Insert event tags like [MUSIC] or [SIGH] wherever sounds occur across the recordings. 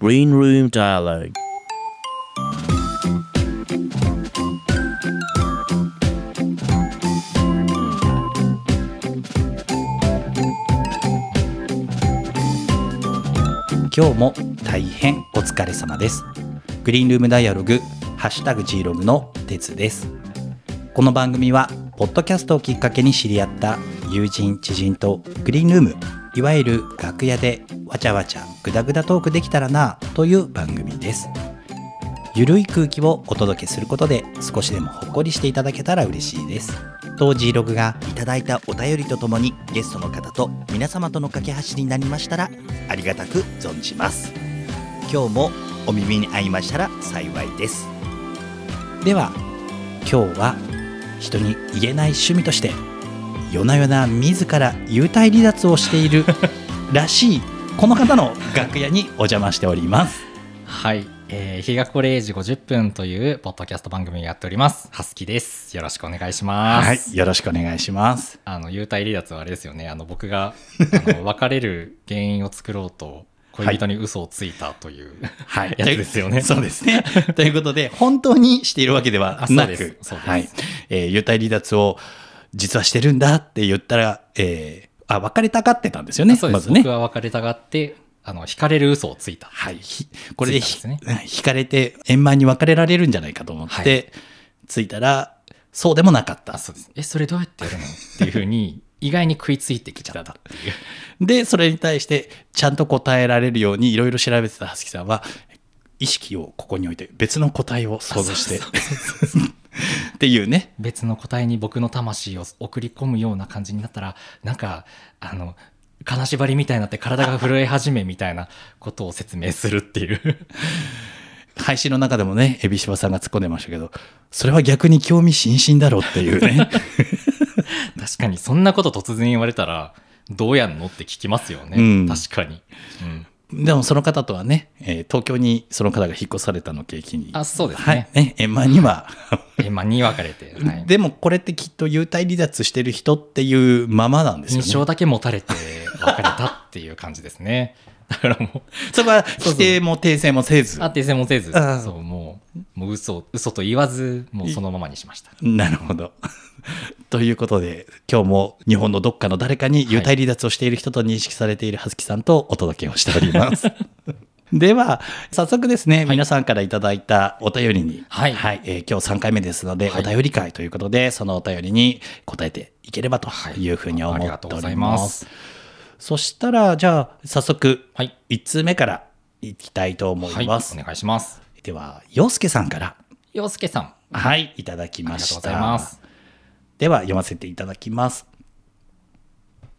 Green Room Dialogue. 今日も大変お疲れ様です。グリーンルームダイアログハッシュタグ G ログの鉄です。この番組はポッドキャストをきっかけに知り合った友人知人とグリーンルームいわゆる楽屋でわちゃわちゃグダグダトークできたらなという番組です。ゆるい空気をお届けすることで少しでもほっこりしていただけたら嬉しいです。当 G ログがいただいたお便りとともにゲストの方と皆様との架け橋になりましたらありがたく存じます。今日もお耳に合いましたら幸いです。では今日は人に言えない趣味として夜な夜な自ら幽体離脱をしている [LAUGHS] らしいこの方の楽屋にお邪魔しておりますはい、えー、日がこれ0時50分というポッドキャスト番組をやっております。ハスキです。よろしくお願いします。はいよろしくお願いしますあの、幽体離脱はあれですよね。あの、僕が、あの、[LAUGHS] 別れる原因を作ろうと、恋人に嘘をついたという、はい [LAUGHS] やつですよね。そうですね。ということで、本当にしているわけではあそうなくです、そうですはい。えー、幽体離脱を実はしてるんだって言ったら、えー、あ、別れたがってたんですよね。そうで。ますずね僕。は別れたがって、あの、惹かれる嘘をついた。はい。ひこれでひついたんですうん惹かれて円満に別れられるんじゃないかと思って、ついたら、そうでもなかったあ、。そうです。え、それどうやってやるの？っていうふうに、[LAUGHS] 意外に食いついてきちゃったっていう。で、それに対して、ちゃんと答えられるようにいろいろ調べてたはすきさんは、意識をここに置いて別の答えを想像して、[LAUGHS] っていうね。別の答えに僕の魂を送り込むような感じになったらなんかあの金縛りみたいになって体が震え始めみたいなことを説明するっていう。[LAUGHS] 配信の中でもね、エビシバさんが突っ込んでましたけど、それは逆に興味津々だろうっていうね。[LAUGHS] 確かにそんなこと突然言われたらどうやんのって聞きますよね、うん。確かに、うん、でもその方とはね、えー東京にその方が引っ越されたのを契機に。あそうですはいね。ね、円満には。[LAUGHS] 円満に分かれて、はい、でもこれってきっと幽体離脱してる人っていうままなんですよね。印象だけ持たれて別れたっていう感じですね [LAUGHS] だからもうそこは否定も訂正もせず。あ訂正もせずあそうもうもう嘘嘘と言わずもうそのままにしましたなるほど。[LAUGHS] ということで、今日も日本のどっかの誰かに幽体離脱をしている人と認識されているはずきさんとお届けをしております。[LAUGHS] では、早速ですね、皆さんからいただいたお便りに、はい。えー今日3回目ですので、はい。お便り会ということで、そのお便りに答えていければとい。うふうに思っておがとうございりま。ます。すそしたら、じゃあ、早速、はい。1通目からいきたいと思います。はい、お願いします。では、洋介さんから、洋介さん。はい、いただきあました。りがとうございますでは読ませていただきます。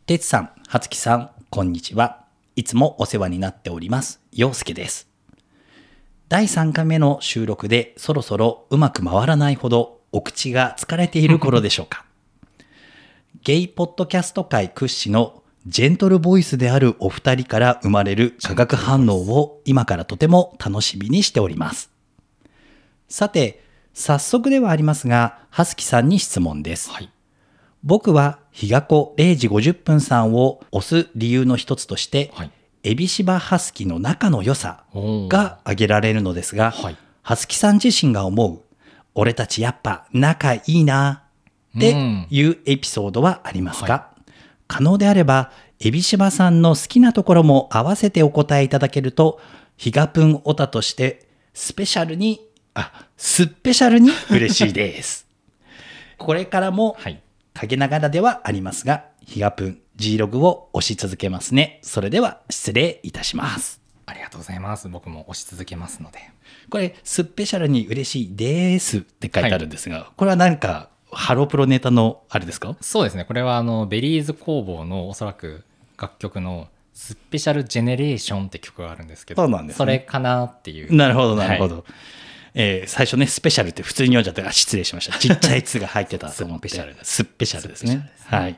てつさん、はつきさん、こんにちは。いつもお世話になっております。陽介です。第3回目の収録でそろそろうまく回らないほどお口が疲れている頃でしょうか。[LAUGHS] ゲイポッドキャスト界屈指のジェントルボイスであるお二人から生まれる化学反応を今からとても楽しみにしております。さて、早速ではありますが、はすきさんに質問です。はい。僕は日が子0時50分さんを押す理由の一つとして、はい。エビシバハスキの仲の良さが挙げられるのですが、はい。ハスキさん自身が思う、俺たちやっぱ仲いいなっていうエピソードはありますか、可能であれば、エビシバさんの好きなところも合わせてお答えいただけると、ヒガプンオタとしてスペシャルに、あ、スペシャルに [LAUGHS] 嬉しいです。これからもはい。陰ながらではありますが、ヒガプン G ログを押し続けますね。それでは失礼いたします。ありがとうございます。僕も押し続けますので。これ、スペシャルに嬉しいですって書いてあるんですが、これは何か、ハロプロネタのあれですか？そうですね。これはあのベリーズ工房のおそらく楽曲の「スペシャルジェネレーション」って曲があるんですけどそね。それかなっていう。なるほど、なるほど。えー最初ね、スペシャルって普通に読んじゃって、あ、失礼しました。ちっちゃい「つ」が入ってたと思って。スペシャルですスペシャルですね。すね。はい。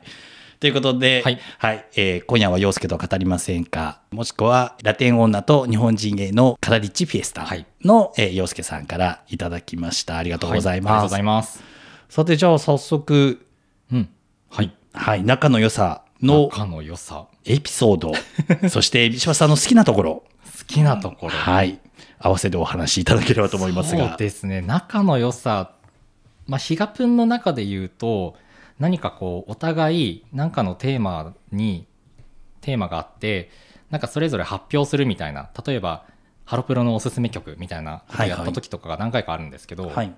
ということで、ははい。い、えー今夜は陽介と語りませんか。もしくは、ラテン女と日本人へのカラリッチフィエスタはい。の、えー陽介さんからいただきました。ありがとうございます。はありがとうございます。さて、じゃあ早速、うん。はい。はい、仲の良さの仲の良さ。エピソード、[LAUGHS] そして、ビシバさんの好きなところ、好きなところ。はい、合わせてお話しいただければと思いますそうが。ですね仲の良さまあ比嘉プンの中で言うと何かこうお互い何かのテーマにテーマがあってなんかそれぞれ発表するみたいな例えばハロプロのおすすめ曲みたいなことをやった時とかが何回かあるんですけど、はい。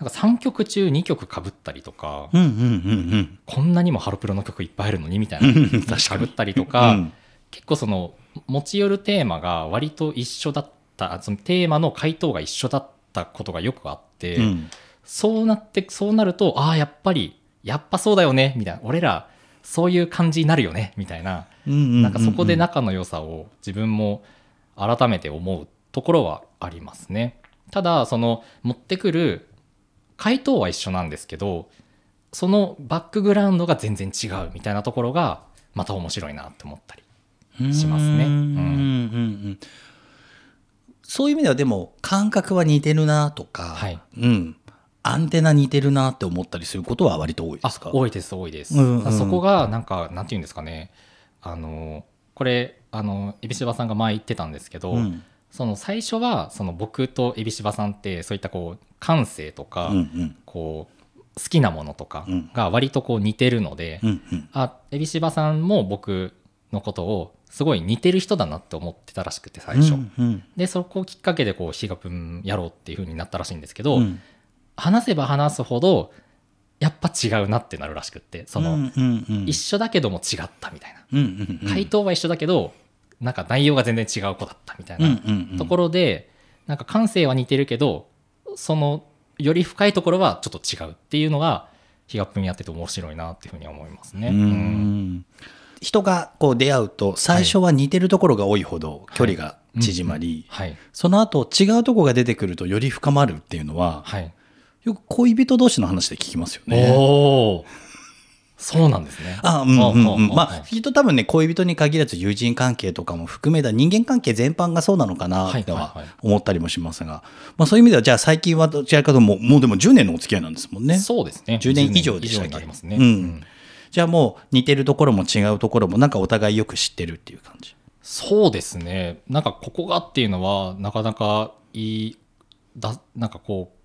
なんか3曲中2曲かぶったりとか、うんうんうんこんなにもハロプロの曲いっぱいあるのにみたいな [LAUGHS] かかぶに。ったりとか、うん結構その持ち寄るテーマが割と一緒だったそのテーマの回答が一緒だったことがよくあって、うん。そうなってそうなるとああやっぱりやっぱそうだよねみたいな。俺らそういう感じになるよねみたいな。なんかそこで仲の良さを自分も改めて思うところはありますね。ただその持ってくる回答は一緒なんですけどそのバックグラウンドが全然違うみたいなところがまた面白いなって思ったりしますね。うんうんうんうんそういう意味ではでも感覚は似てるなとか、はい。うん、アンテナ似てるなって思ったりすることは割と多いですか？あ多いです多いです、うんうん。そこがなんかなんていうんですかね。あのこれあの海老柴さんが前言ってたんですけど、うん。その最初はその僕と海老柴さんってそういったこう感性とか、うんうん。こう好きなものとかうん。が割とこう似てるので、うんうん。あ海老柴さんも僕のことをすごい似てる人だなって思ってたらしくて最初、うんうん。でそこをきっかけでこう「ヒガプンやろう」っていう風になったらしいんですけど、うん。話せば話すほどやっぱ違うなってなるらしくってその、うんうんうん。一緒だけども違ったみたいな、うんうんうん。回答は一緒だけどなんか内容が全然違う子だったみたいなうんうんうん。ところで、なんか感性は似てるけどそのより深いところはちょっと違うっていうのがヒガプンやってて面白いなっていうふうに思いますね。ううんん人がこう出会うと最初は似てるところが多いほど距離が縮まり、はい。その後違うところが出てくるとより深まるっていうのははい、よく恋人同士の話で聞きますよね。そうなんですね。あうんうんうん。あまあきっと多分ね恋人に限らず友人関係とかも含めた人間関係全般がそうなのかなとは思ったりもしますが、まあ、そういう意味ではじゃあ最近はどちらかともうもうでも10年のお付き合いなんですもんね。そうですね。10年以上でしたっけ？になりますね。うんじゃあもう似てるところも違うところもなんかお互いよく知ってるっていう感じ。そうですね。なんかここがっていうのはなかなかいいだなんかこう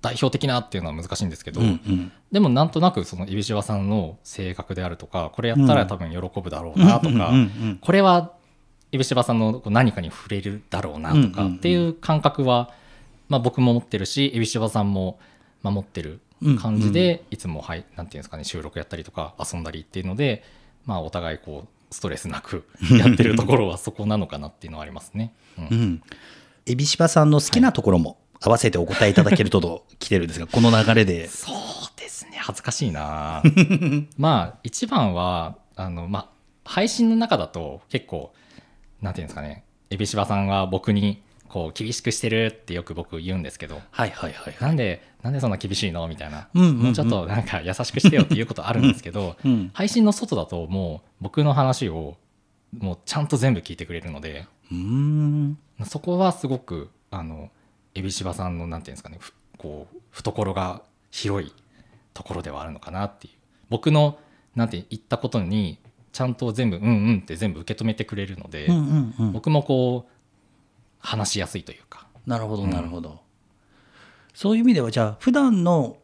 代表的なっていうのは難しいんですけど、うんうんでもなんとなくその指柴さんの性格であるとかこれやったら多分喜ぶだろうなとか、これは指柴さんの何かに触れるだろうなとかっていう感覚は、まあ、僕も持ってるし指柴さんもまあ持ってる感じで、いつも、はい、なんていうんですかね収録やったりとか遊んだりっていうので、まあ、お互いこうストレスなく [LAUGHS] やってるところはそこなのかなっていうのはありますね。うんうん。エビシバさんの好きなところも合わせてお答えいただけるとと来てるんですが、この流れで。[LAUGHS] そうですね恥ずかしいな [LAUGHS] まあ一番はあの、まあ、配信の中だと結構なんていうんですかねエビシバさんは僕にこう厳しくしてるってよく僕言うんですけどはいはいはい。なんでなんでそんな厳しいのみたいな、うんうんうんもうちょっとなんか優しくしてよっていうことあるんですけど、うん。配信の外だともう僕の話をもうちゃんと全部聞いてくれるのでうーん。そこはすごくあのエビシバさんのなんていうんですかねふこう懐が広いところではあるのかなっていう僕のなんて言ったことにちゃんと全部うんうんって全部受け止めてくれるので、うんうんうん。僕もこう話しやすいというか。なるほどなるほど。そういう意味では、じゃあ、普段の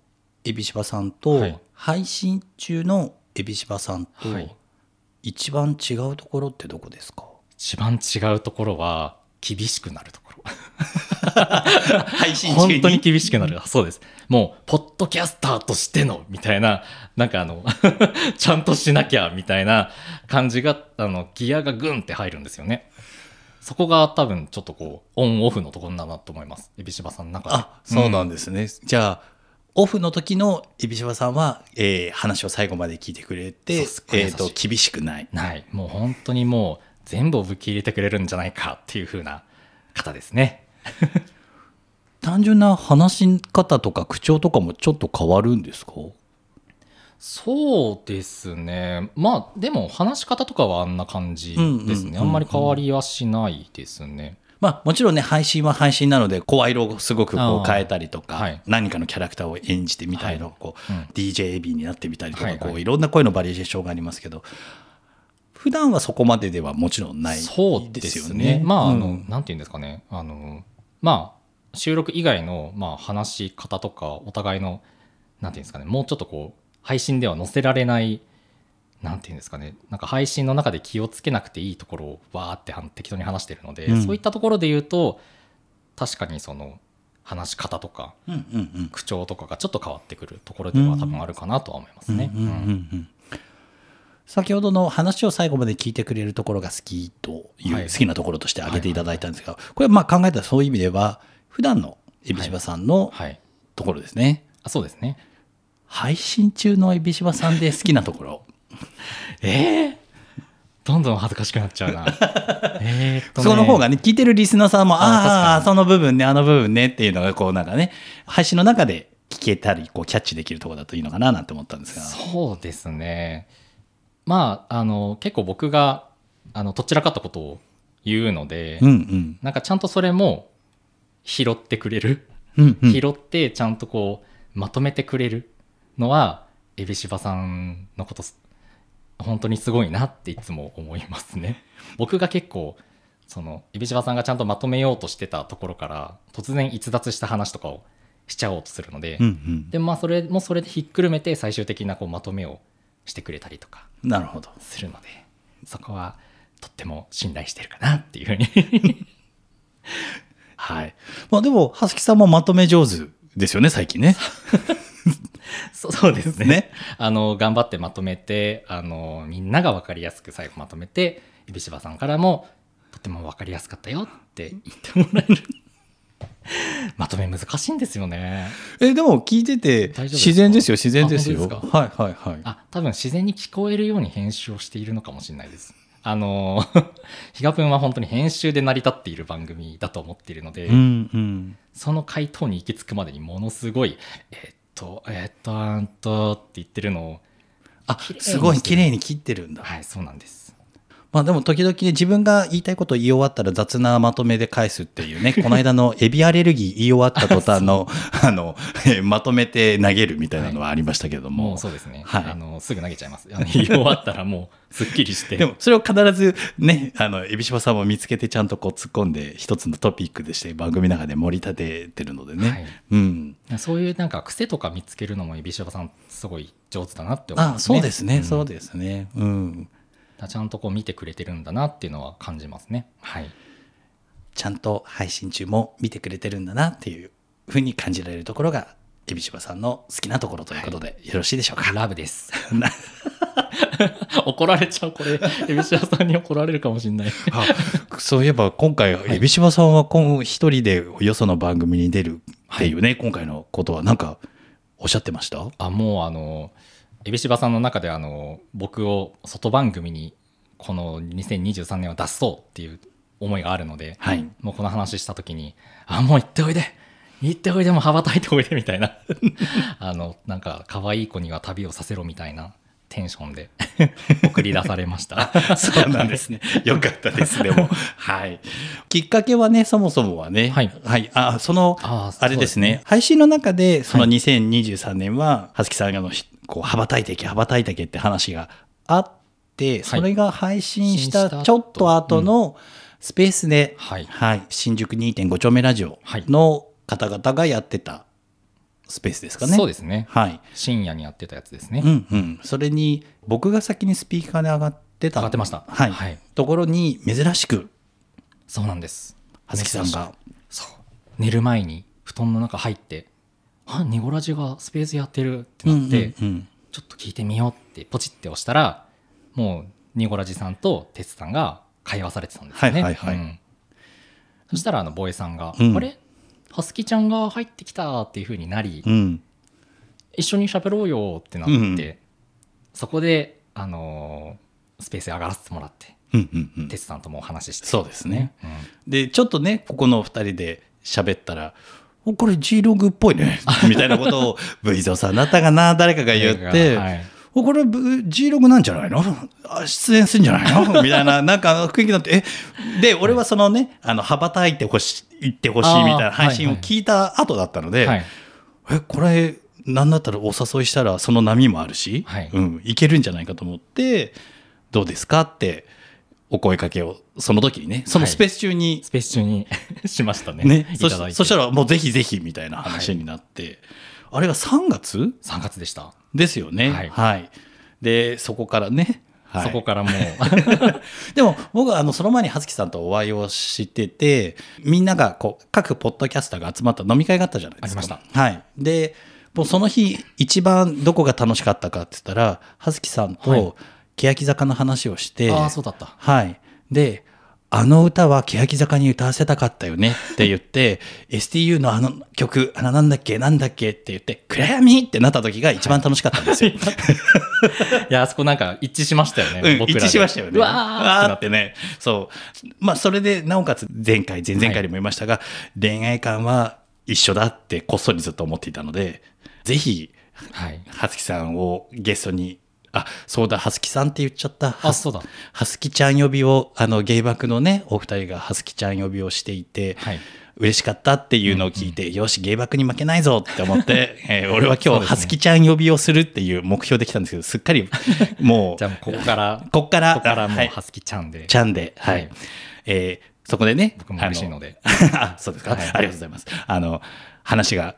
エビシバさんと、はい。配信中のエビシバさんと、はい。一番違うところってどこですか？一番違うところは厳しくなるところ。[LAUGHS] 配信本当に厳しくなる。そうです。もうポッドキャスターとしてのみたいななんかあの [LAUGHS] ちゃんとしなきゃみたいな感じがあのギアがグンって入るんですよねそこが多分ちょっとこうオンオフのところだなと思います。海老柴さんの中で。あ、そうなんですね。じゃあ、オフの時のエビシバさんは、えー話を最後まで聞いてくれて、えっと、厳しくない。ない。もう本当にもう全部をぶち入れてくれるんじゃないかっていう風な方ですね。[LAUGHS] 単純な話し方とか口調とかもちょっと変わるんですか？そうですね。まあでも話し方とかはあんな感じですね、あんまり変わりはしないですね。まあもちろんね配信は配信なので声色をすごくこう変えたりとか、はい。何かのキャラクターを演じてみたりとか、こううん。DJ エビになってみたりとか、はいはい。こういろんな声のバリエーションがありますけど普段はそこまでではもちろんないそうでですすよね。ね。まあ、あの、うん。なんていうんですかね。あの、まあ、収録以外の、まあ、話し方とか、お互いの、なんていうんですかね、もうちょっとこう、配信では載せられない、なんていうんですかね、なんか配信の中で気をつけなくていいところをわーって適当に話してるので、うん。そういったところで言うと、確かにその、話し方とか、うんうんうん。口調とかがちょっと変わってくるところでは多分あるかなとは思いますね。先ほどの話を最後まで聞いてくれるところが好きという、はい。好きなところとして挙げていただいたんですが、これまあ考えたらそういう意味では普段のエビシバさんのはい。ところですね、あそうですね。配信中のエビシバさんで好きなところ。[LAUGHS] えー？どんどん恥ずかしくなっちゃうな。[LAUGHS] えーっとね。その方がね聞いてるリスナーさんもあ確かに。あその部分ねあの部分ねっていうのがこうなんかね配信の中で聞けたりこうキャッチできるところだといいのかななんて思ったんですが。そうですね。まあ、あの、結構僕が、あの、どちらかったことを言うので、うんうん。なんかちゃんとそれも拾ってくれる。うんうん。拾ってちゃんとこう、まとめてくれるのは、エビシバさんのことす、本当にすごいなっていつも思いますね。[LAUGHS] 僕が結構、その、エビシバさんがちゃんとまとめようとしてたところから、突然逸脱した話とかをしちゃおうとするので、うんうん。でまあそれもそれでひっくるめて最終的なこうまとめをしてくれたりとかなるほど。するのでそこはとっても信頼してるかなっていうふうに。[LAUGHS] はい。まあでもはすきさんもまとめ上手ですよね最近ね [LAUGHS] [LAUGHS] そ [LAUGHS] そうですね。ね。あの頑張ってまとめてあのみんなが分かりやすく最後まとめてエビシバさんからもとても分かりやすかったよって言ってもらえる。[LAUGHS] まとめ難しいんですよね。えでも聞いてて自然ですよ自然ですよ。はいはいはい。あ多分自然に聞こえるように編集をしているのかもしれないです。あの比嘉君は本当に編集で成り立っている番組だと思っているので、うんうん。その回答に行き着くまでにものすごいえーっとえーっとあんとって言ってるのをあすごい綺麗に切ってるんだ。はいそうなんですまあでも時々ね自分が言いたいことを言い終わったら雑なまとめで返すっていうね [LAUGHS] この間のエビアレルギー言い終わった途端のあのえまとめて投げるみたいなのはありましたけども、もうそうですね、はい。あのすぐ投げちゃいます。あの言い終わったらもうすっきりして。[LAUGHS] でもそれを必ずねあの海老島さんも見つけてちゃんとこう突っ込んで一つのトピックでして番組の中で盛り立ててるのでね、はい。うん。そういうなんか癖とか見つけるのもエビシバさんすごい上手だなって思いあますね。そうですね、ん。そうですね。うんちゃんとこう見てくれてるんだなっていうのは感じますね。はい。ちゃんと配信中も見てくれてるんだなっていうふうに感じられるところが海老島さんの好きなところということでよろしいでしょうか、ラブです。な [LAUGHS] 怒られちゃう、これ。エビシバさんに怒られるかもしれない。あそういえば今回、海老島さんは今一人でよその番組に出るっていうね、今回のことはなんかおっしゃってました？あ、もうあの、エビシバさんの中であの、僕を外番組にこの2023年は出そうっていう思いがあるので、はいもうこの話した時に、あ、もう行っておいで行っておいでも羽ばたいておいでみたいな。[LAUGHS] あの、なんか可愛い子には旅をさせろみたいなテンションで [LAUGHS] 送り出されました。[LAUGHS] そうなんですね。よかったです、でも。はい。きっかけはね、そもそもはね、はいあ、その、ああれですね、配信の中で、その2023年は、はすきさんがのひ、こう、羽ばたいていけ、羽ばたいていけって話があって、それが配信したちょっと後のスペースで、はい新宿2.5丁目ラジオの方々がやってたスペースですかね。そうですね。はい。深夜にやってたやつですね。うんうん。それに、僕が先にスピーカーで上がってた。上がってましたはい。はいところに、珍しく、そうなんです。はずきさんが。そう。寝る前に布団の中入って、あ、ニゴラジがスペースやってるってなって、うんうんちょっと聞いてみようってポチって押したら、もうニゴラジさんとテツさんが会話されてたんですよね。はいはいはいうんそしたらあのボエさんが、うんあれ？はすきちゃんが入ってきたっていう風になり、うん。うん。一緒に喋ろうよってなって、うんそこで、あのースペースへ上がらせてもらって、うんうんうんテツさんともお話しして、そうですね。うんで、ちょっとね、ここの二人で喋ったら、おこれ G ログっぽいね。[LAUGHS] みたいなことを、V ゾーさんだったかな。誰かが言って、はい。おこれ G ログなんじゃないの？あ出演するんじゃないの？みたいな、[LAUGHS] なんか雰囲気になって、え、で、俺はそのね、あの、羽ばたいてほしい、行ってほしいみたいな配信を聞いた後だったので、はい。え、これ、なんだったらお誘いしたらその波もあるし、はい。うん、いけるんじゃないかと思って、どうですか？ってお声かけを、その時にね、そのスペース中にスペース中に。[LAUGHS] しましたね。ね、そそしたらもうぜひぜひみたいな話になって、あれが3月？3月でした、ですよね。はい。はい。で、そこからね、はい。そこからもう。[LAUGHS] [LAUGHS] でも僕はあのその前に葉月さんとお会いをしててみんながこう各ポッドキャスターが集まった飲み会があったじゃないですか。ありました。はい、でもうその日一番どこが楽しかったかって言ったら葉月さんはい。と欅坂の話をして、ああそうだったはい。で、あの歌は欅坂に歌わせたかったよねって言って、[LAUGHS] STU のあの曲、あのなんだっけ、なんだっけって言って、暗闇ってなった時が一番楽しかったんですよ。[LAUGHS] いやあそこなんか一致しましたよね、うん、僕らで一致しましたよね。うわーってなっっててね。そう。まあ、それで、なおかつ前回、前々回でも言いましたが、恋愛観は一緒だってこっそりずっと思っていたので、ぜひ、はいはつきさんをゲストに、あ、そうだ、はつきさんって言っちゃった。あそうだ。はすきちゃん呼びを、あの、芸爆のね、お二人がはすきちゃん呼びをしていて、はい。嬉しかったっていうのを聞いて、よし、芸爆に負けないぞって思って、[LAUGHS] えー俺は今日、はすきちゃん呼びをするっていう目標できたんですけど、すっかり、もうじゃあ、ここからこっから、ここからもうはすきちゃんで、ちゃんで、はい。はい。えーそこでね、僕も嬉しいので。あ [LAUGHS] そうですか、はい。ありがとうございます。あの、話が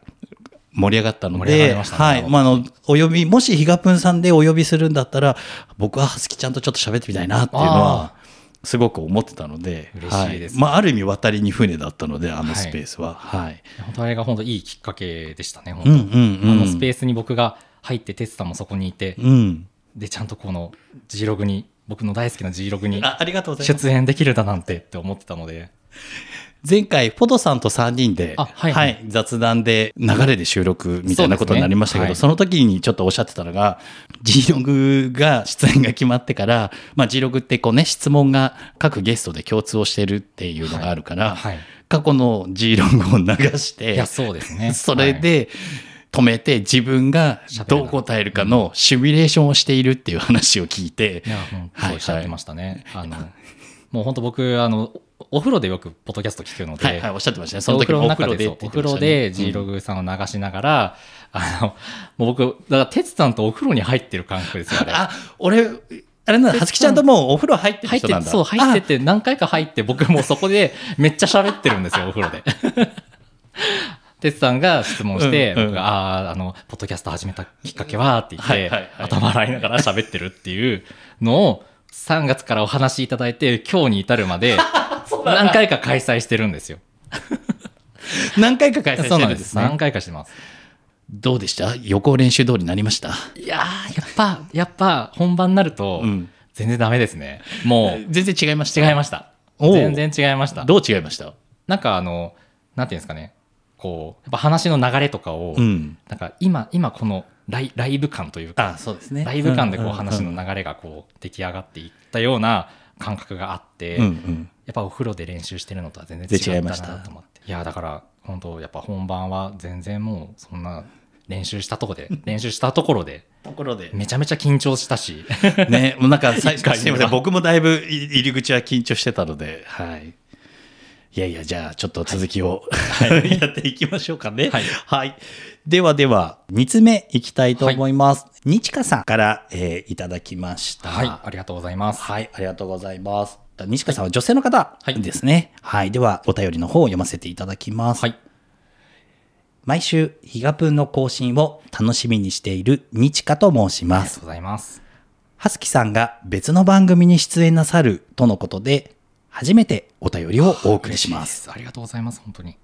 盛り上がったので、はい。まあ、あの、お呼び、もしひがぷんさんでお呼びするんだったら、僕ははすきちゃんとちょっと喋ってみたいなっていうのは、すごく思ってたので、嬉しいですはまあ、ある意味渡りに船だったので、あのはいスペースは。はい。本当あれが本当いいきっかけでしたね、本当、うんうんうんあのスペースに僕が入って、哲さんもそこにいて、うん。で、ちゃんとこの G ログに、僕の大好きな G ログにあありがとうございます。出演できるだなんてって思ってたので、前回、ポトさんと3人で、あはいはい雑談で流れで収録みたいなことになりましたけど、そ,、そうですねの時にちょっとおっしゃってたのが、G ログが出演が決まってから、まあ、G ログってこうね、質問が各ゲストで共通をしてるっていうのがあるから、はい。過去の G ログを流して、いや、そうですね。[LAUGHS] それで、止めて自分がどう答えるかのシミュレーションをしているっていう話を聞いてい、や、うおっしゃってましたね。あの、もう本当僕、あの、お風呂でよくポッドキャスト聞くので、はいはい、おっしゃってましたね。そおの時もお風呂でお風呂で G ログさんを流しながら、あの、もう僕、だから、哲さんとお風呂に入ってる感覚ですよ、あれ。あ、俺、あれなんだ、はつきちゃんともうお風呂入ってる入って。そう、入ってて、何回か入って、僕もうそこでめっちゃ喋ってるんですよ、[LAUGHS] お風呂で。哲さんが質問して、うんうん僕が、ああー、あの、ポッドキャスト始めたきっかけはって言って、はいはいはい頭洗いながら喋ってるっていうのを、3月からお話しいただいて、今日に至るまで、何回か開催してるんですよ。[LAUGHS] 何回か開催してそうなんで。るんですすね何。回かしてます。どうでした？予行練習通りになりました？いやー、やっぱ、やっぱ、本番になるとうん、全然ダメですね。もう、[LAUGHS] 全然違いました違いました。全然違いました。どう違いました？なんかあの、なんていうんですかね、こう、やっぱ話の流れとかを、うん。なんか今、今このライライブ感というか、あ、そうですね。ライブ感でこううん話の流れがこう出来上がっていったような感覚があって、うんうん。やっぱお風呂で練習してるのとは全然違った違いましたなと思って。いや、だから本当やっぱ本番は全然もうそんな練習したとこで、[LAUGHS] 練習したところで、ところで。めちゃめちゃ緊張したし、ね、もうなんか最初、すいません、僕もだいぶ入り口は緊張してたので、はい。いやいや、じゃあちょっと続きを、[LAUGHS] やっていきましょうかね。はいではでは、2つ目いきたいと思います。にちかさんから、えーいただきました。はい、ありがとうございます。はい、ありがとうございます。西川さんは女性の方はいですね。はい、では、お便りの方を読ませていただきます。はい。毎週、ヒガプンの更新を楽しみにしている日香と申しますありがとう。ございます。はすきさんが別の番組に出演なさるとのことで、初めてお便りをお送りします。ありがとうございます、本当に。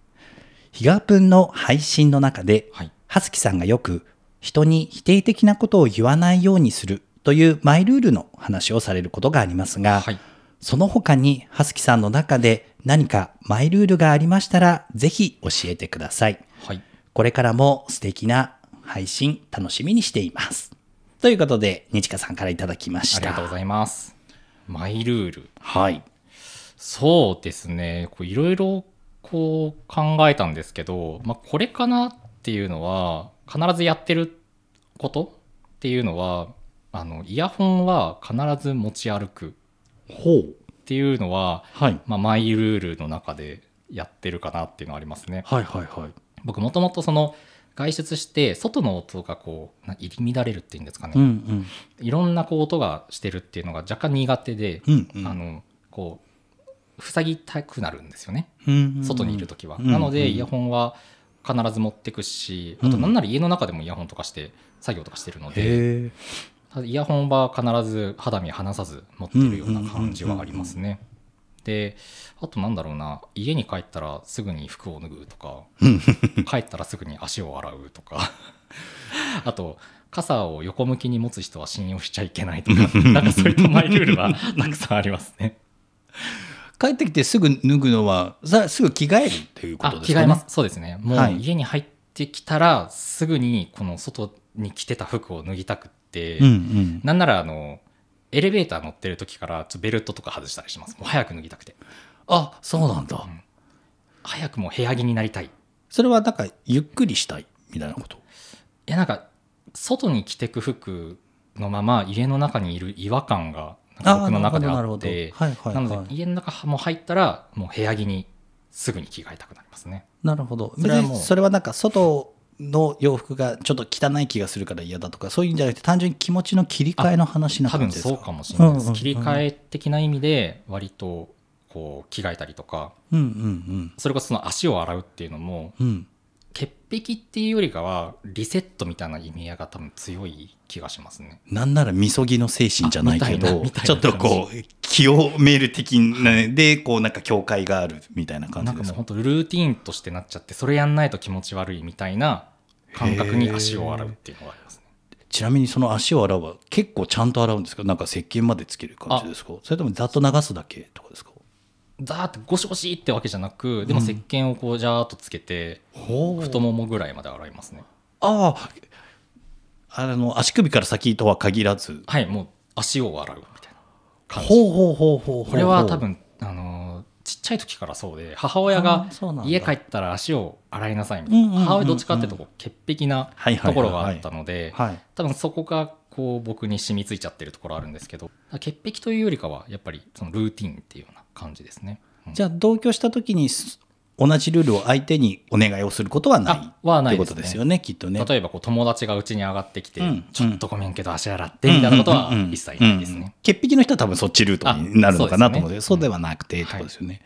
ヒガプンの配信の中で、はい。はすきさんがよく人に否定的なことを言わないようにするというマイルールの話をされることがありますが、はい。その他にはすきさんの中で何かマイルールがありましたら、ぜひ教えてください。はい。これからも素敵な配信楽しみにしています。ということで、にちかさんからいただきました。ありがとうございます。マイルール。はい。そうですね。こういろいろこう考えたんですけど、まあ、これかなっていうのは、必ずやってることっていうのは、あのイヤホンは必ず持ち歩くっていうのは、はい。まあ、マイルールの中でやってるかなっていうのはありますね。はいはいはい。僕もともとその外出して外の音がこうな入り乱れるっていうんですかね、うんうん。いろんなこう音がしてるっていうのが若干苦手で、うんうん。あのこう塞ぎたくなるんですよね。うんうん外にいる時は、うんなのでうんイヤホンは必ず持ってくしうんあとなんなら家の中でもイヤホンとかして作業とかしてるので、へえただイヤホンは必ず肌身離さず持ってるような感じはありますね。であとなんだろうな家に帰ったらすぐに服を脱ぐとか [LAUGHS] 帰ったらすぐに足を洗うとか [LAUGHS] あと傘を横向きに持つ人は信用しちゃいけないとかなんかそういったマイルールは [LAUGHS] たくさんありますね。帰ってきてすぐ脱ぐのはさすぐ着替えるっていうこあとですかね？着替えます。そうですね。もはい。う家に入ってきたらすぐにこの外に着てた服を脱ぎたくって、うんうん。なんならあのエレベーター乗ってる時からベルトとか外したりします。もう早く脱ぎたくて。あそうなんだ。早くもう部屋着になりたい。いそれはなんかゆっくりしたいみたいなこと？やなんか外に着てく服のまま家の中にいる違和感が僕の中であってなのはいで家の中も入ったらもう部屋着にすぐに着替えたくなりますね。なるほど。それはもうそれはなんか外の洋服がちょっと汚い気がするから嫌だとかそういうんじゃなくて単純に気持ちの切り替えの話な多分感じですか？そうかもしれないです、うんうんうん。切り替え的な意味で割とこう着替えたりとかうんうんそれこそその足を洗うっていうのもうんうん潔癖っていうよりかはリセットみたいな意味合いが多分強い気がしますね。なんならみそぎの精神じゃないけどちょっとこう清める的なでこうなんか境界があるみたいな感なんかもうじですか本当ルーティーンとしてなっちゃってそれやんないと気持ち悪いみたいな感覚に足を洗うっていうのがありますね。ちなみにその足を洗うは結構ちゃんと洗うんですか？なんか石鹸までつける感じですか？それともざっと流すだけとかですか？ザーってゴシゴシってわけじゃなくでも石鹸をこうジャーっとつけてほ太ももぐらいまで洗いますね。あああの足首から先とは限らず。はいもう足を洗うみたいな感じ。ほうほうほうほうこれは多分あのーちっちゃい時からそうで母親が家帰ったら足を洗いなさいみたいうんうんうんうん。な母親どっちかっていうとこう潔癖なところがあったのではい。多分そこがこう僕に染みついちゃってるところあるんですけど潔癖というよりかはやっぱりそのルーティンっていうような感じですね。うん。じゃあ同居した時にす同じルールを相手にお願いをすることはないあはないことですよねきっとね。例えばこう友達がうちに上がってきて、うん。ちょっとごめんけど足洗ってみたいなことは一切ないですね。うん。潔癖の人は多分そっちルートになるのかなと思うんでそうではなくてってことですよね。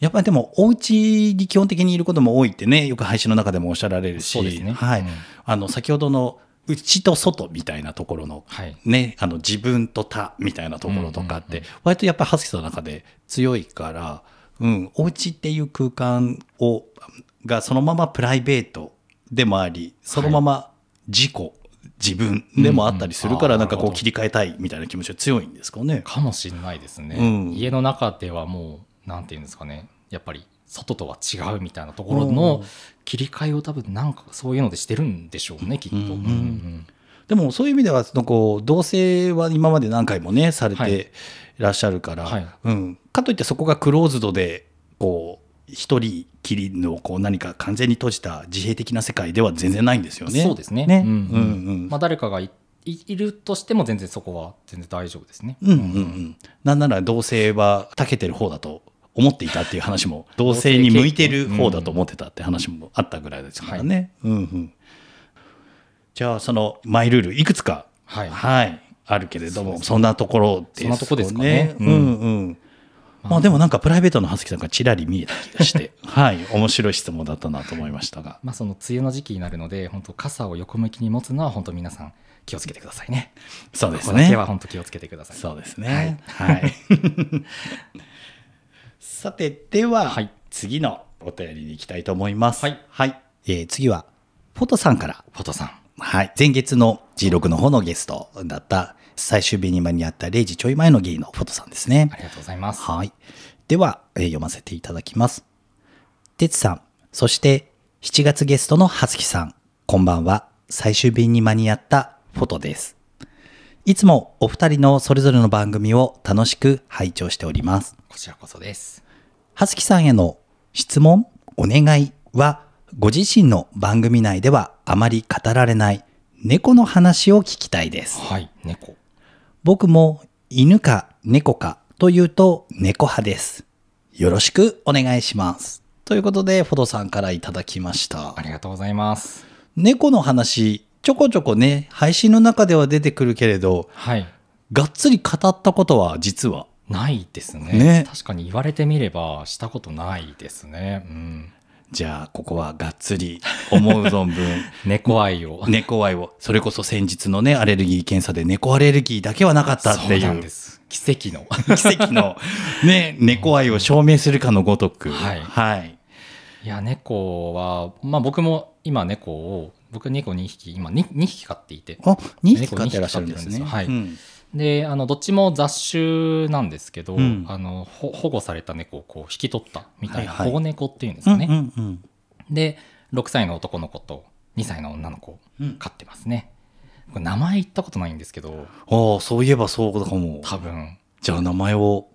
やっぱりでもお家に基本的にいることも多いってねよく配信の中でもおっしゃられるし。そうですね。はい。うん。あの先ほどの内と外みたいなところのはい。ね、あの自分と他みたいなところとかって、うんうん割とやっぱりハスキさんの中で強いから、うん、お家っていう空間をがそのままプライベートでもありそのまま自己、自分でもあったりするから、うんうんなんかこう切り替えたいみたいな気持ちが強いんですかね。かもしれないですね、うん。家の中ではもうなんていうんですかね。やっぱり外とは違うみたいなところの切り替えを多分なんかそういうのでしてるんでしょうねきっと、うんうんうん。でもそういう意味ではそのこう同棲は今まで何回もねされはいていらっしゃるから、はい。うん、かといってそこがクローズドでこう一人きりのこう何か完全に閉じた自閉的な世界では全然ないんですよね。そうですね。ね。うんうん。うんうん。まあ、誰かがいいいるとしても全然そこは全然大丈夫ですね。うんうんうん。なんなら同性は長けてる方だと思っていたっていう話も同性に向いてる方だと思ってたって話もあったぐらいですからね。うんうん。じゃあそのマイルールいくつかはいはいあるけれどもそ,、そんなところですそんなとこですかねううんんうん。まあでもなんかプライベートの葉月さんがちらり見えた気がして、[LAUGHS] はい、面白い質問だったなと思いましたが。まあ、その梅雨の時期になるので本当傘を横向きに持つのは本当皆さん気をつけてくださいね。そうですね。は本当気をつけてください。そうですね。はい。[LAUGHS] さて、では、はい次のお便りに行きたいと思います。はい。えー次は、フォトさんから、フォトさんはい。前月の G6 の方のゲストだった、最終日に間に合った0時ちょい前のゲイのフォトさんですねあ。りがとうございます。はい。では、えー読ませていただきます。てつさん、そして7月ゲストのはつきさん、こんばんは。最終便に間に合ったフォトです。いつもお二人のそれぞれの番組を楽しく拝聴しております。こちらこそです。はつきさんへの質問、お願いは、ご自身の番組内ではあまり語られない猫の話を聞きたいです。はい猫僕も犬か猫かというと猫派です。よろしくお願いします。ということで、フォドさんからいただきましたあ。りがとうございます猫の話、ちょこちょこね、配信の中では出てくるけれど、はいがっつり語ったことは実は。ないですね。ね。確かに言われてみればしたことないですね。うん。じゃあ、ここはがっつり思う存分、[LAUGHS] 猫愛を、猫愛を、それこそ先日のね、アレルギー検査で猫アレルギーだけはなかったっていう。なんです。奇跡の。奇跡の。ね、猫愛を証明するかのごとく。はい。はい。いや猫はまあ僕も今猫を僕猫2匹今 2, 2匹飼っていて。あ、2匹飼ってらっしゃるんですね。猫二匹飼ってるんうんであのどっちも雑種なんですけど、うん。あのほ保護された猫をこう引き取ったみたいなはいはい。保護猫っていうんですかね、うんうんうん。で6歳の男の子と2歳の女の子をうん。飼ってますね、これ名前言ったことないんですけど。ああ、そういえばそうかも。多分。じゃあ名前を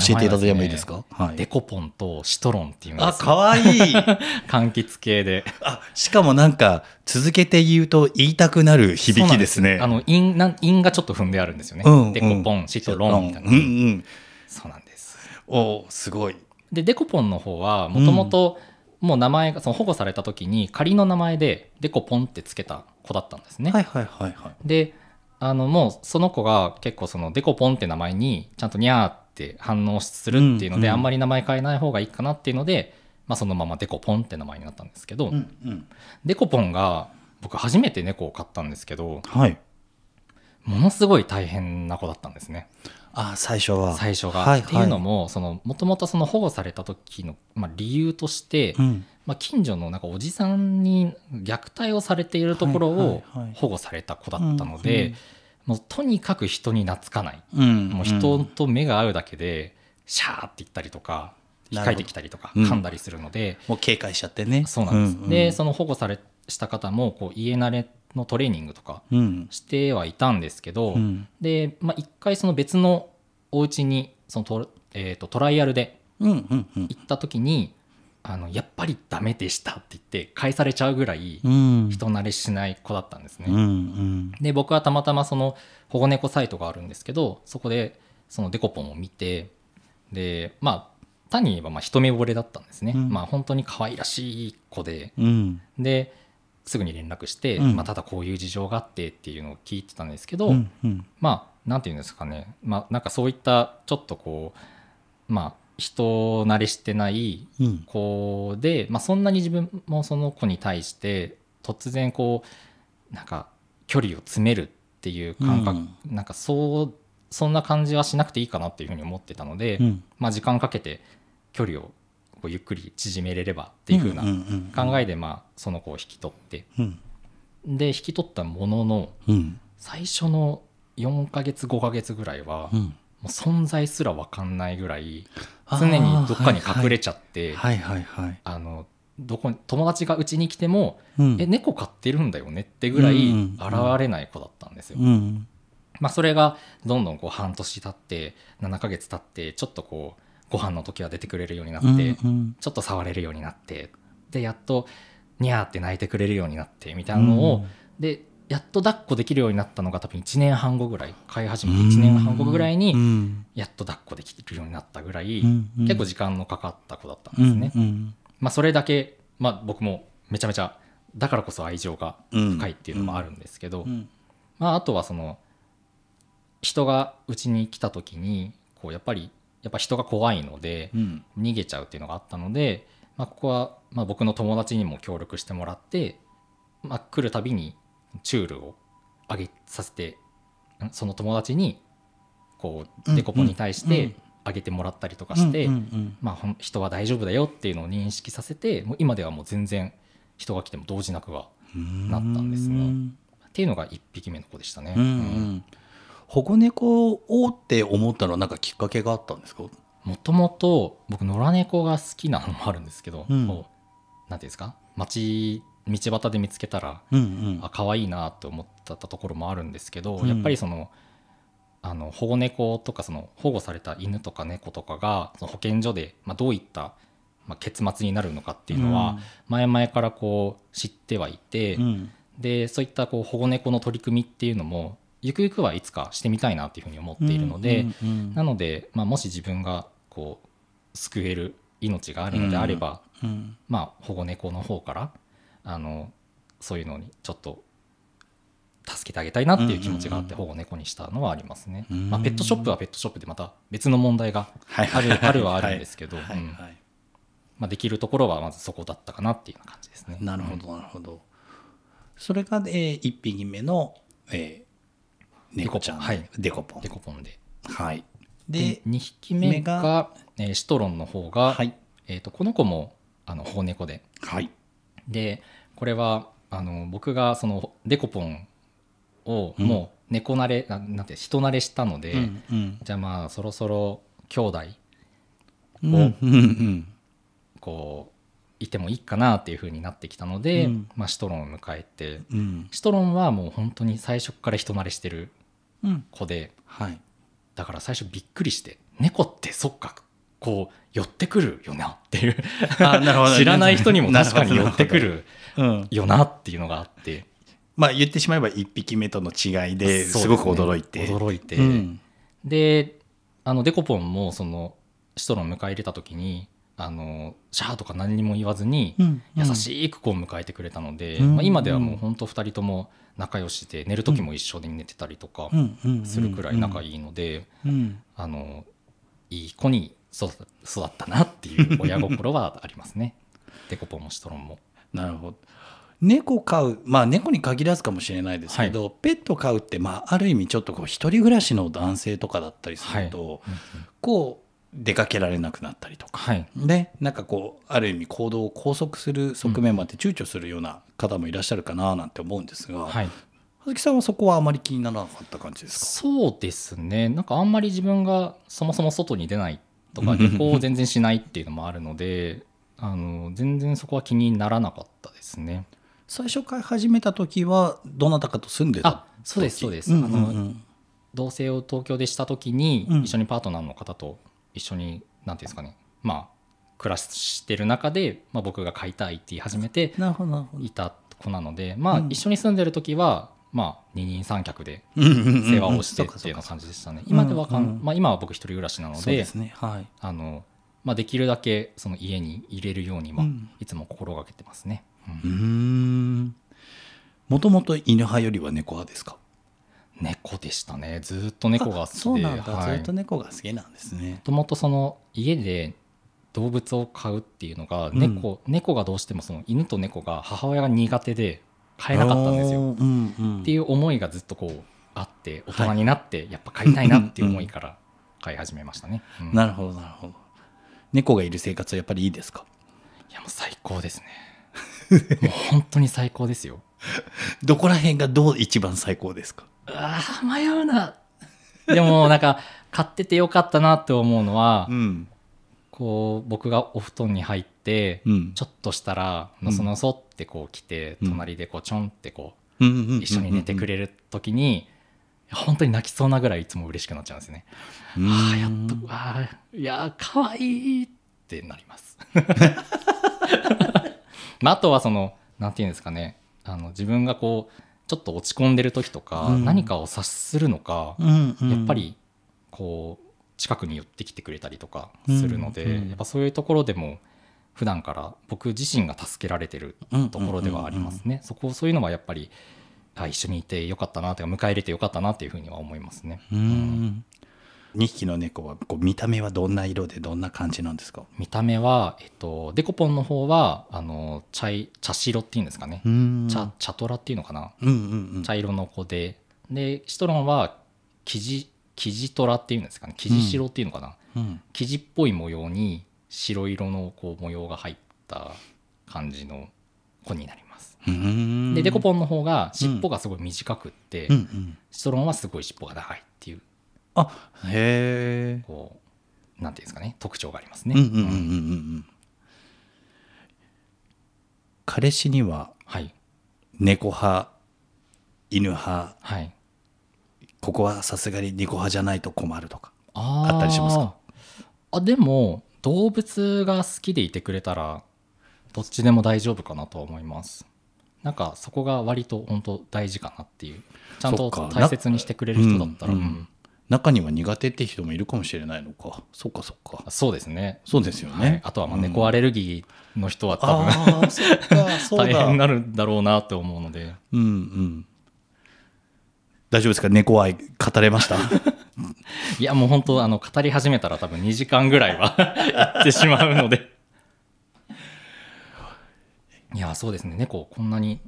教えていただいてもいいですか？はい。デコポンとシトロンっていあ、かわいい。[LAUGHS] 柑橘系であ、しかもなんか、続けて言うと言いたくなる響きですね。あの韻ながちょっと踏んであるんですよね、うんデコポンシトロンみたいな、うんうん。そうなんですおすごい。でデコポンの方はもともともう名前がその保護された時に仮の名前でデコポンってつけた子だったんですね、はいはいはいはい。であのもうその子が結構そのデコポンって名前にちゃんとニャーって反応するっていうので、うんうんあんまり名前変えない方がいいかなっていうので、まあ、そのままデコポンって名前になったんですけど、うんうん。デコポンが僕初めて猫を飼ったんですけどはい。ものすごい大変な子だったんですねあ、最初は。最初が。はいっていうのも、もそのもともとその保護された時の、まあ、理由として、うん。まあ、近所のなんかおじさんに虐待をされているところはいはいをはい保護された子だったので、うんうんもうとにかく人に懐かない、うん。もう人と目が合うだけでシャーって言ったりとか控えてきたりとかうん噛んだりするので、もう警戒しちゃってね。そうなんです、うんうんでその保護されした方もこう家慣れのトレーニングとかうん。してはいたんですけど、うん。で、まあ、一回その別のお家にそのト,、えーとトライアルで。行った時にあのやっぱりダメでしたって言って返されちゃうぐらいうん。人慣れしない子だったんですね。うんうん。で僕はたまたまその保護猫サイトがあるんですけどそこでそのデコポンを見てでまあ単に言えばまあ一目惚れだったんですね、うんまあ本当に可愛らしい子でうん。ですぐに連絡して、うんまあ、ただこういう事情があってっていうのを聞いてたんですけど、うんうん。まあなんていうんですかねまあなんかそういったちょっとこうまあ人慣れしてないうん。子で、まあ、そんなに自分もその子に対して突然こうなんか距離を詰めるっていう感覚、なんかそうそんな感じはしなくていいかなっていうふうに思ってたので、うん。まあ、時間かけて距離をこうゆっくり縮めれればっていうふうな考えで、まあ、その子を引き取ってうん。で引き取ったもののうん。最初の4ヶ月5ヶ月ぐらいは、もうん。う存在すら分かんないぐらい常にどっかに隠れちゃって。はいはいはい。あのどこに友達がうちに来ても「うんえ猫飼ってるんだよね」ってぐらいうん現れない子だったんですよ。うん。まあ、それがどんどんこう半年経って7ヶ月経ってちょっとこうご飯の時は出てくれるようになって、うんちょっと触れるようになってでやっとニャーって泣いてくれるようになってみたいなのを、うんでやっと抱っこできるようになったのが多分1年半後ぐらい飼い始めて1年半後ぐらいにうん。やっと抱っこできるようになったぐらい、うん。結構時間のかかった子だったんうですね。まあ、それだけ、まあ、僕もめちゃめちゃだからこそ愛情が深いっていうのもあるんですけど、うん。まあ、あとはその人がうちに来た時にこうやっぱりやっぱ人が怖いのでうん。逃げちゃうっていうのがあったので、まあ、ここはまあ僕の友達にも協力してもらって、まあ、来るたびにチュールをあげさせてんその友達にこううんデコポンに対しうんてあげてもらったりとかして、まあ、人は大丈夫だよっていうのを認識させてもう今ではもう全然人が来ても動じなくはうんなったんですね。っていうのが1匹目の子でしたね。うんううん。ん保護猫をって思ったのはなんかきっかけがあったんですか？もともと僕野良猫が好きなのもあるんですけど、うん。こうなんていうんですか？街道端で見つけたらうんうん。あ可愛いなと思ったところもあるんですけど、うん。やっぱりそのあの保護猫とかその保護された犬とか猫とかがその保健所で、まあ、どういった、まあ、結末になるのかっていうのは前々からこう知ってはいて、うん。でそういったこう保護猫の取り組みっていうのもゆくゆくはいつかしてみたいなっていうふうに思っているので、うんうんなので、まあ、もし自分がこう救える命があるのであれば、うん。まあ、保護猫の方からあのそういうのにちょっと助けてあげたいなっていう気持ちがあって保護猫にしたのはありますね、うん。まあ、ペットショップはペットショップでまた別の問題がはいあるあるはあるんですけど、まあ、できるところはまずそこだったかなっていう感じですね。なるほどなるほど。それが、えー、1匹目の、えー猫ちゃん。はい。デコポン。デコポンで。はい。でで2匹目が目がえーシトロンの方が、はい。えー、とこの子もあの保護猫で。はい。でこれはあの僕がそのデコポンをうん。もう猫慣れ、ななんて人慣れしたので、うんうん。じゃあまあそろそろ兄弟うんうんうん。こういてもいいかなっていう風になってきたので、うん。まあ、シトロンを迎えてうん。シトロンはもう本当に最初から人慣れしてるうん。子ではい。だから最初びっくりして猫ってそっかこう寄ってくるよなっていう。[LAUGHS] 知らない人にも確かに寄ってくるうん。よなっていうのがあって。まあ言ってしまえば1匹目との違いですごく驚いて。ね驚いて、うん。であのデコポンもそのシトロン迎え入れた時にあのシャーとか何にも言わずにうん。優しくこう迎えてくれたので、うん。まあ、今ではもう本当2人とも仲良しで寝る時も一緒に寝てたりとかうん。うん。うん。するくらい仲いいので、うん。あのいい子に育育ったなっていう親心はありますね。[LAUGHS] デコポンもシトロンも。なるほど。猫飼うまあ猫に限らずかもしれないですけど、ペット飼うって、まあ、ある意味ちょっとこう一人暮らしの男性とかだったりすると、うんうんこう出かけられなくなったりとか。はい。でなんかこうある意味行動を拘束する側面もあって躊躇するような方もいらっしゃるかななんて思うんですが、はい、葉月さんはそこはあまり気にならなかった感じですか？そうですね。なんかあんまり自分がそもそも外に出ないとかうん [LAUGHS] 旅行を全然しないっていうのもあるのであの全然そこは気にならなかったですね。最初飼い始めた時はどなたかと住んでたあそうですそうです、うんうんうあのん同棲を東京でした時に、うん。一緒にパートナーの方と一緒になんていうんですかね。まあ暮らしてる中で、まあ、僕が飼いたいって言い始めていた子なのでまあ、うん。一緒に住んでる時はまあ二人三脚で世話をしてっていうような感じでしたね。今ではかん、うんうんまあ、今は僕一人暮らしなのでね。はい。あの、まあ、できるだけその家に入れるようには、うん。いつも心がけてますね。もともと犬派よりは猫派ですか？猫でしたね。ずーっと猫が好きであそうなんだ、はい。ずっと猫が好きなんですね。もともとその家で動物を飼うっていうのがうん。猫,、猫がどうしてもその犬と猫が母親が苦手で飼えなかったんですよ。うんうんっていう思いがずっとこうあって大人になってやっぱ飼いたいなっていう思いから飼い始めましたね。うんなるほどなるほど猫がいる生活はやっぱりいいですか？いやもう最高ですね。[LAUGHS] もう本当に最高ですよ。どこら辺がどう一番最高ですか？ああ迷うな。でもなんか買っててよかったなって思うのは、んこう僕がお布団に入って、うん。ちょっとしたらのそのそってこう来て、うん。隣でこうちょんってこう一緒に寝てくれる時に、本当に泣きそうなぐらいいつも嬉しくなっちゃうんですね。うん。ああやっとあーいやー可愛いってなります。[LAUGHS] まあ、あとはそのなんていうんですかね。あの自分がこうちょっと落ち込んでる時とか、うん。何かを察するのか、やっぱりこう近くに寄ってきてくれたりとかするので、うん。うんやっぱそういうところでも普段から僕自身が助けられてるところではありますね。そこそういうのはやっぱりあ一緒にいてよかったなとか迎え入れてよかったなっていうふうには思いますね。うん。2匹の猫はこう見た目はどんな色でどんな感じなんですか？見た目は、えっと、デコポンの方はあの茶い茶白っていうんですかね、うん。茶茶トラっていうのかな、うんうんうん。茶色の子で。でシトロンは生地生地トラっていうんですかね。生地白っていうのかな、うん。生地っぽい模様に白色のこう模様が入った感じの子になります。うん。でデコポンの方が尻尾がすごい短くって、うん。うんシトロンはすごい尻尾が長いっていうあへえこうなんていうんですかね。特徴がありますね。彼氏にははい。猫派犬派はいここはさすがに猫派じゃないと困るとかあったりしますか？あでも動物が好きでいてくれたらどっちでも大丈夫かなとは思います。なんかそこが割と本当大事かなっていう。ちゃんと大切にしてくれる人だったら、うんうん。うん。中には苦手って人もいるかもしれないのか。そっかそっか。そうですね。そうですよはい。ね、あとはまあうん。猫アレルギーの人は多分、う [LAUGHS] 大だ変になるんだろうなって思うので。うんうん大丈夫ですか？猫愛語れました？[LAUGHS] いやもう本当あの語り始めたら多分2時間ぐらいは [LAUGHS] やってしまうので。いやそうですね。猫こんなに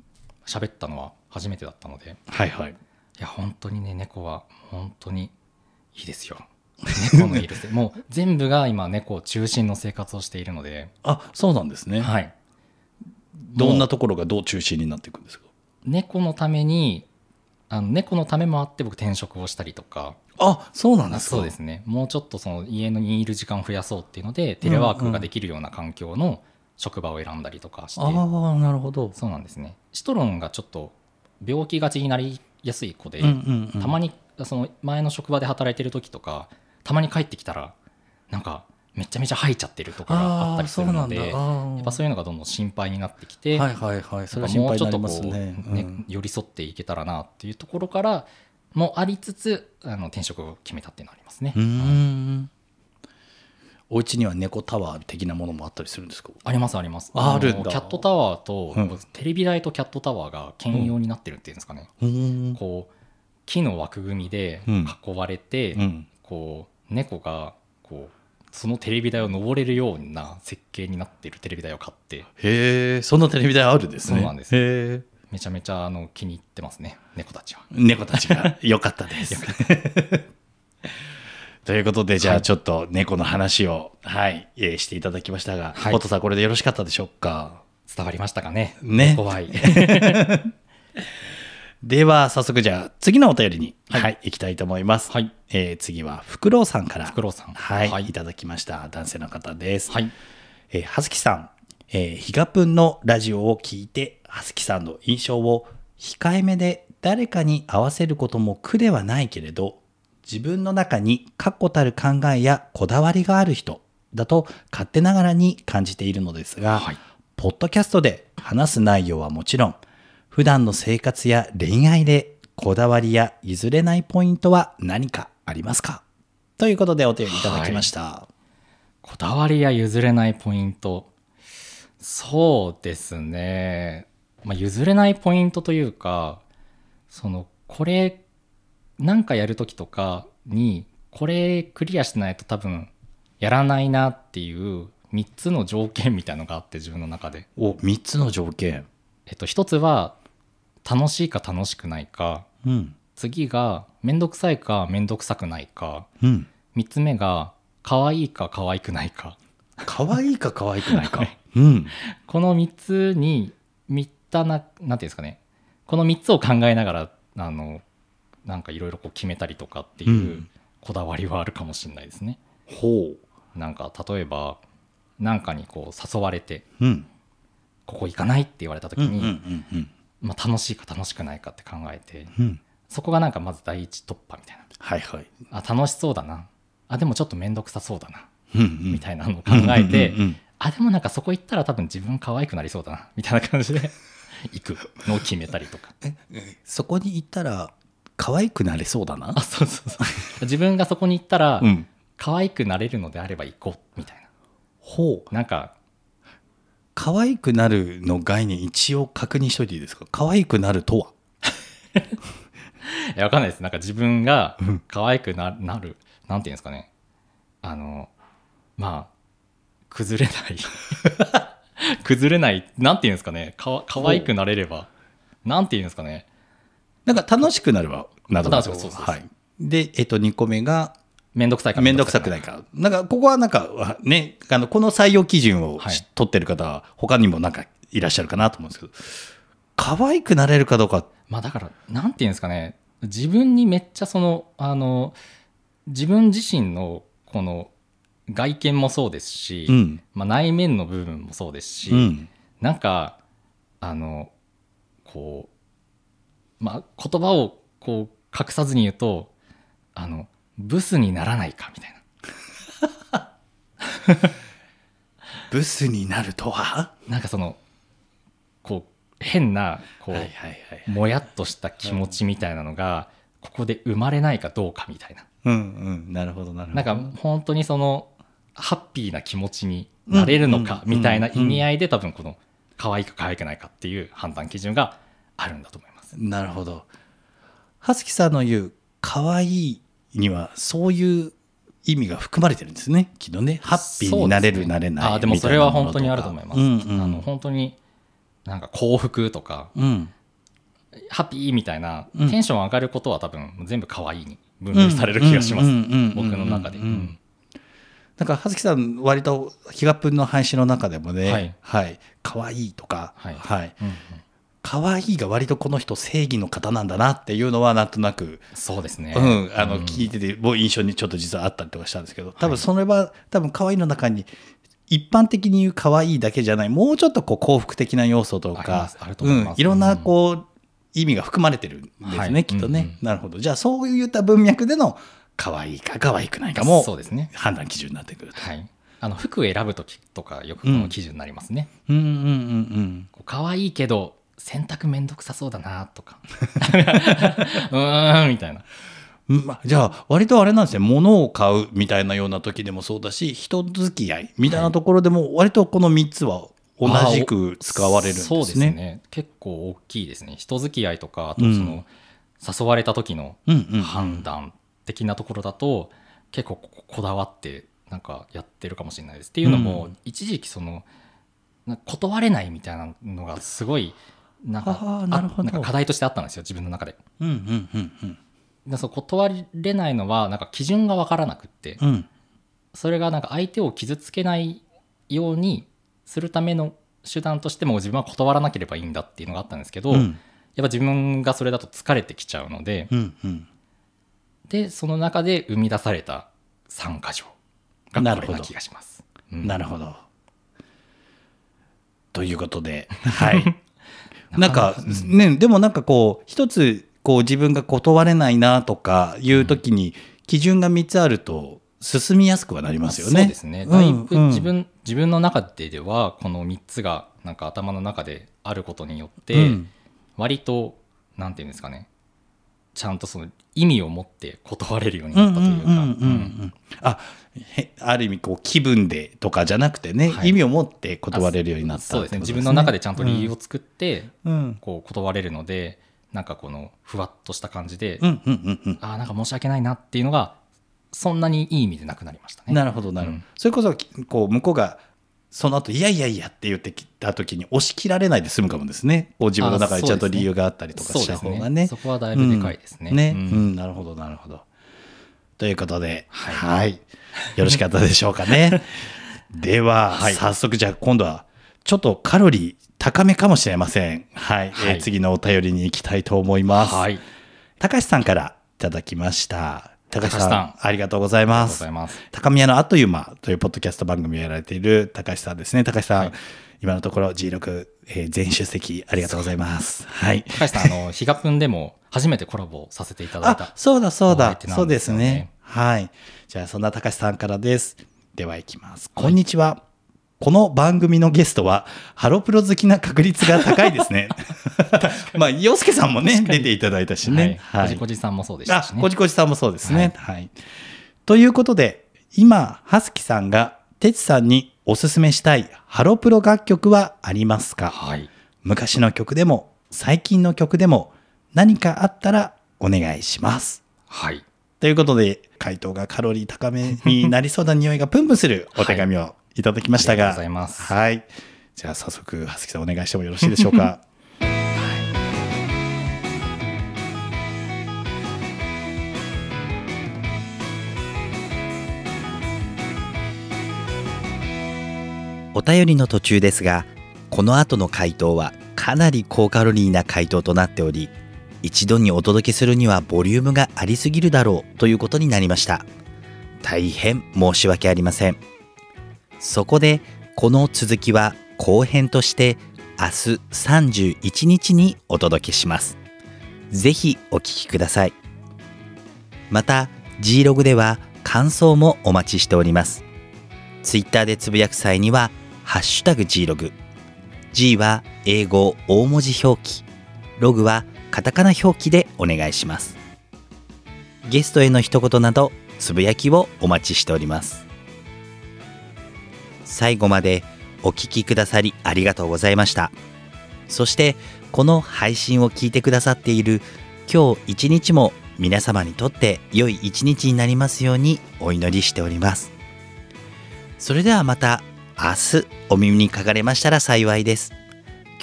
喋ったのは初めてだったので。はいはい。いや本当にね猫は本当にいいですよ。猫のいるせもう全部が今猫中心の生活をしているので、あそうなんですね、はい、どんなところがどう中心になっていくんですか？猫のためにあの猫のためもあって僕転職をしたりとか。あそうなんですか？そうですね。もうちょっとその家にいる時間を増やそうっていうのでテレワークができるような環境の職場を選んだりとかして、ああなるほど。そうなんですね。シトロンがちょっと病気がちになりやすい子で、うんうんうん。たまにその前の職場で働いてる時とかたまに帰ってきたらなんかめちゃめちゃ吐いちゃってるとかがあったりするのでやっぱそういうのがどんどん心配になってきて、はいはいはい。それはもうちょっとこう、ねねうん。寄り添っていけたらなっていうところからもありつつあの転職を決めたっていうのはありますね。うーん。お家には猫タワー的なものもあったりするんですか？ありますあります。あるんだ。のキャットタワーと、うん。テレビ台とキャットタワーが兼用になってるっていうんですかね、うーん。こう木の枠組みでうん。囲われて、うん。こう猫がそのテレビ台を登れるような設計になってるテレビ台を買って。へえそんなテレビ台あるんですね。そうなんです。へえ。めちゃめちゃあの気に入ってますね猫たちは。猫たちが。[LAUGHS] 良かったです。ということでじゃあちょっと猫の話を、はいえーしていただきましたが、はい。ポットさんこれでよろしかったでしょうか？伝わりましたかね。ね。怖い [LAUGHS] では早速じゃあ次のお便りに、ははいい行きたいと思います、はい。えー次はフクロウさんからフクロウさん。はい、はい。い、ただきました男性の方です、はい。えー、はずきさん、えー、ひがぷんのラジオを聞いて、はずきさんの印象を控えめで誰かに合わせることも苦ではないけれど、自分の中に確固たる考えやこだわりがある人だと勝手ながらに感じているのですが、はい。ポッドキャストで話す内容はもちろん、普段の生活や恋愛でこだわりや譲れないポイントは何かありますか？ということでお便りいただきました。こだわりや譲れないポイントそうですね、まあ、譲れないポイントというかそのこれなんかやるときとかにこれクリアしてないと多分やらないなっていう3つの条件みたいのがあって自分の中で、お、3つの条件。えっと、1つは楽しいか楽しくないかうん。次がめんどくさいかめんどくさくないかうん。3つ目が可愛いか可愛くないか可愛いか可愛くないか。[LAUGHS] うん。この3つに3ったななんていうんですかねこの3つを考えながらあのなんかいろいろこう決めたりとかっていううんこだわりはあるかもしれないですね。ほなんか例えばなんかにこう誘われてう。うん。ここ行かないって言われた時に、うんうんうんうん。まあ、楽しいか楽しくないかって考えてうん。そこがなんかまず第一突破みたいな。はいはい。あ楽しそうだな。あでもちょっと面倒くさそうだな。うんうん。みたいなのを考えて、うんうんうんあでもなんかそこ行ったら多分自分可愛くなりそうだな。みたいな感じで [LAUGHS] 行く。のを決めたりとか。そこに行ったら可愛くなれそうだな？あ。そうそうそう。自分がそこに行ったら、うん。可愛くなれるのであれば行こう。みたいほう。ななんか可愛くなるの概念一応確認しといていいですか？可愛くなるとは？[LAUGHS] いやわかんないです。なんか自分が可愛くななるなんていうんですかね。あのまあ崩れない。[LAUGHS] 崩れない。なんていうんですかね。かわ可愛くなれれば。なんていうんですかね。なんか楽しくなるわ。などなどそうそうそう。はい。で、えっと、2個目が、めんどくさいかめんどくさくないか。なんか、ここはなんか、ね、あの、この採用基準をはいし取ってる方は、他にもなんかいらっしゃるかなと思うんですけど、可愛くなれるかどうか、まあだからなんていうんですかね自分にめっちゃそのあの自分自身のこの外見もそうですし、うん。まあ、内面の部分もそうですし、うん。なんかあのこうまあ言葉をこう隠さずに言うとあのブスにならないかみたいな。[LAUGHS] ブスになるとは？なんかそのこう変なこう、もやっとした気持ちみたいなのがここで生まれないかどうかみたいな。うんうんなるほどなるほど。なんか本当にそのハッピーな気持ちになれるのかうんみたいな意味合いで多分この可愛いか可愛くないかっていう判断基準があるんだと思います。なるほど。葉月さんの言う可愛いにはそういう意味が含まれてるんですね。きっとね。ハッピーになれる、ねなれないあーでもそれは本当にあると思います。うんうん。あの本当になんか幸福とかうん。ハッピーみたいなうん。テンション上がることは多分全部可愛いに分類される気がします。僕の中で。ううんん。なんか葉月さん割とヒガプンの配信の中でもねはい。はい。可愛いとか。はい。はい。うんうん可愛いが割とこの人正義の方なんだなっていうのはなんとなくそうですね。うん、あのうん聞いててもう印象にちょっと実はあったりとかしたんですけど多分それは多分可愛いの中に一般的に言う可愛いだけじゃないもうちょっとこう幸福的な要素とかうん、いろんなこう意味が含まれてるんですね、はいきっとね、うんうんなるほどじゃあそういった文脈での可愛いか可愛くないかもそうですね。判断基準になってくると。はい。あの服選ぶ時とかよくこの基準になりますね。うんうんうんこう可愛いけど洗濯めんどくさそうだなとか。うーんみたいな。うんまじゃあ割とあれなんですね物を買うみたいなような時でもそうだし人付き合いみたいなところでも割とこの3つは同じく使われるんですね。そうですね。結構大きいですね。人付き合いとかあとその、誘われた時の判断的なところだと結構ここだわってなんかやってるかもしれないです。っていうのも、うん。一時期そのな断れないみたいなのがすごいなんかなるほどんか課題としてあったんですよ自分の中で。うんうんうんうんでその断れないのはなんか基準が分からなくって、うんそれがなんか相手を傷つけないようにするための手段としても自分は断らなければいいんだっていうのがあったんですけど、うんやっぱ自分がそれだと疲れてきちゃうので、うんうんでその中で生み出された3箇条がこれな気がします。うんなるほど。ということで、はい。[LAUGHS] なんか、ね、でもなんかこう、一つ、こう自分が断れないなとかいう時に、基準が3つあると、進みやすくはなりますよね。そうですね。だいぶうんうん。自分,、自分の中でではこの3つがなんか頭の中であることによって、うん。割となんていうんですかねちゃんとその意味を持って断れるようになったというか。あへある意味こう気分でとかじゃなくてね、はい。意味を持って断れるようになったそうですね。ってこと自分の中でちゃんと理由を作って、うん。こう断れるのでなんかこのふわっとした感じで、うんうんうんうん。ああなんか申し訳ないなっていうのがそんなにいい意味でなくなりましたね。なるほどなるほど、うん。それこそこう向こうがその後いやいやいやって言ってきた時に押し切られないで済むかもですね。こう自分の中でちゃんと理由があったりとかした方がね。ね。そこはだいぶでかいですね。うん。ね、ううんんなるほどなるほど。ということでは、はい。よろしかったでしょうかね。[LAUGHS] では、はい。早速じゃあ今度はちょっとカロリー高めかもしれません。はい、はい。えー次のお便りに行きたいと思います、はい、高橋さんからいただきました高橋さんありがとうございますます。高宮のあっという間というポッドキャスト番組をやられている高橋さんですね。高橋さん、はい今のところ G6、えー全出席ありがとうございます。はい。高橋さん、あの、ヒガプンでも初めてコラボさせていただいあた、。そうだそうだそうでですよね。はい。じゃあそんな高橋さんからです。では行きます。こんにちは。この番組のゲストは、ハロプロ好きな確率が高いですね。[LAUGHS] まあ、洋介さんもね、出ていただいたしね。はい。こじこじさんもそうでしたあし、ね。こじこじさんもそうですね。はい。ということで、今、はすきさんが、てつさんにおすすめしたいハロプロ楽曲はありますか？はい。昔の曲でも、最近の曲でも、何かあったらお願いします。はい。ということで、回答がカロリー高めになりそうな匂いがプンプンするお手紙をいただきましたが、ありがとうございます。はい。じゃあ早速、はすきさんお願いしてもよろしいでしょうか？[LAUGHS] お便りの途中ですがこの後の回答はかなり高カロリーな回答となっており一度にお届けするにはボリュームがありすぎるだろうということになりました。大変申し訳ありませんそこでこの続きは後編として明日31日にお届けします。ぜひお聞きください。また G ログでは感想もお待ちしております。ツイッターでつぶやく際にはハッシュタグ G ログ。G は英語大文字表記。ログはカタカナ表記でお願いします。ゲストへの一言などつぶやきをお待ちしております。最後までお聞きくださりありがとうございました。そしてこの配信を聞いてくださっている今日一日も皆様にとって良い一日になりますようにお祈りしております。それではまた明日お耳にかかれましたら幸いです。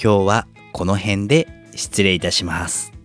今日はこの辺で失礼いたします。